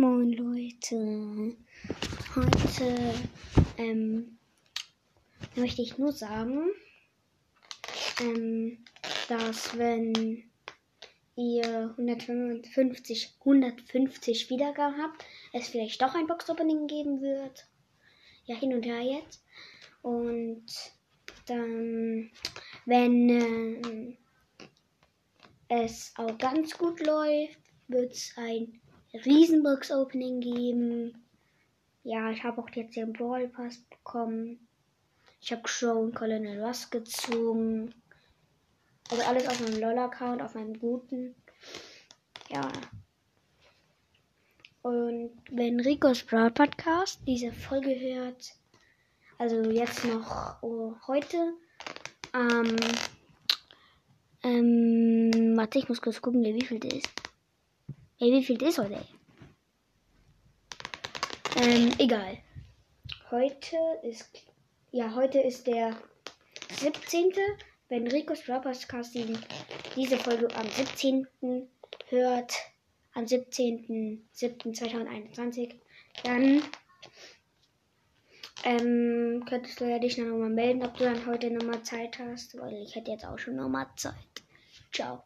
Moin Leute. Heute ähm, möchte ich nur sagen, ähm, dass wenn ihr 150, 150 Wiedergaben habt, es vielleicht doch ein Box-Opening geben wird. Ja, hin und her jetzt. Und dann, wenn äh, es auch ganz gut läuft, wird es ein Riesenbox-Opening geben. Ja, ich habe auch jetzt den Brawl Pass bekommen. Ich habe Crow und Colonel Russ gezogen. Also alles auf meinem LOL-Account, auf meinem guten. Ja. Und wenn Ricos Brawl Podcast diese Folge hört, also jetzt noch oh, heute, ähm, ähm, warte, ich muss kurz gucken, wie viel das ist. Ey, wie viel ist heute? Ähm, egal. Heute ist, ja, heute ist der 17. Wenn Ricos Rappers Casting diese Folge am 17. hört, am 17.07.2021, dann ähm, könntest du ja dich noch mal melden, ob du dann heute nochmal Zeit hast, weil ich hätte jetzt auch schon nochmal Zeit. Ciao.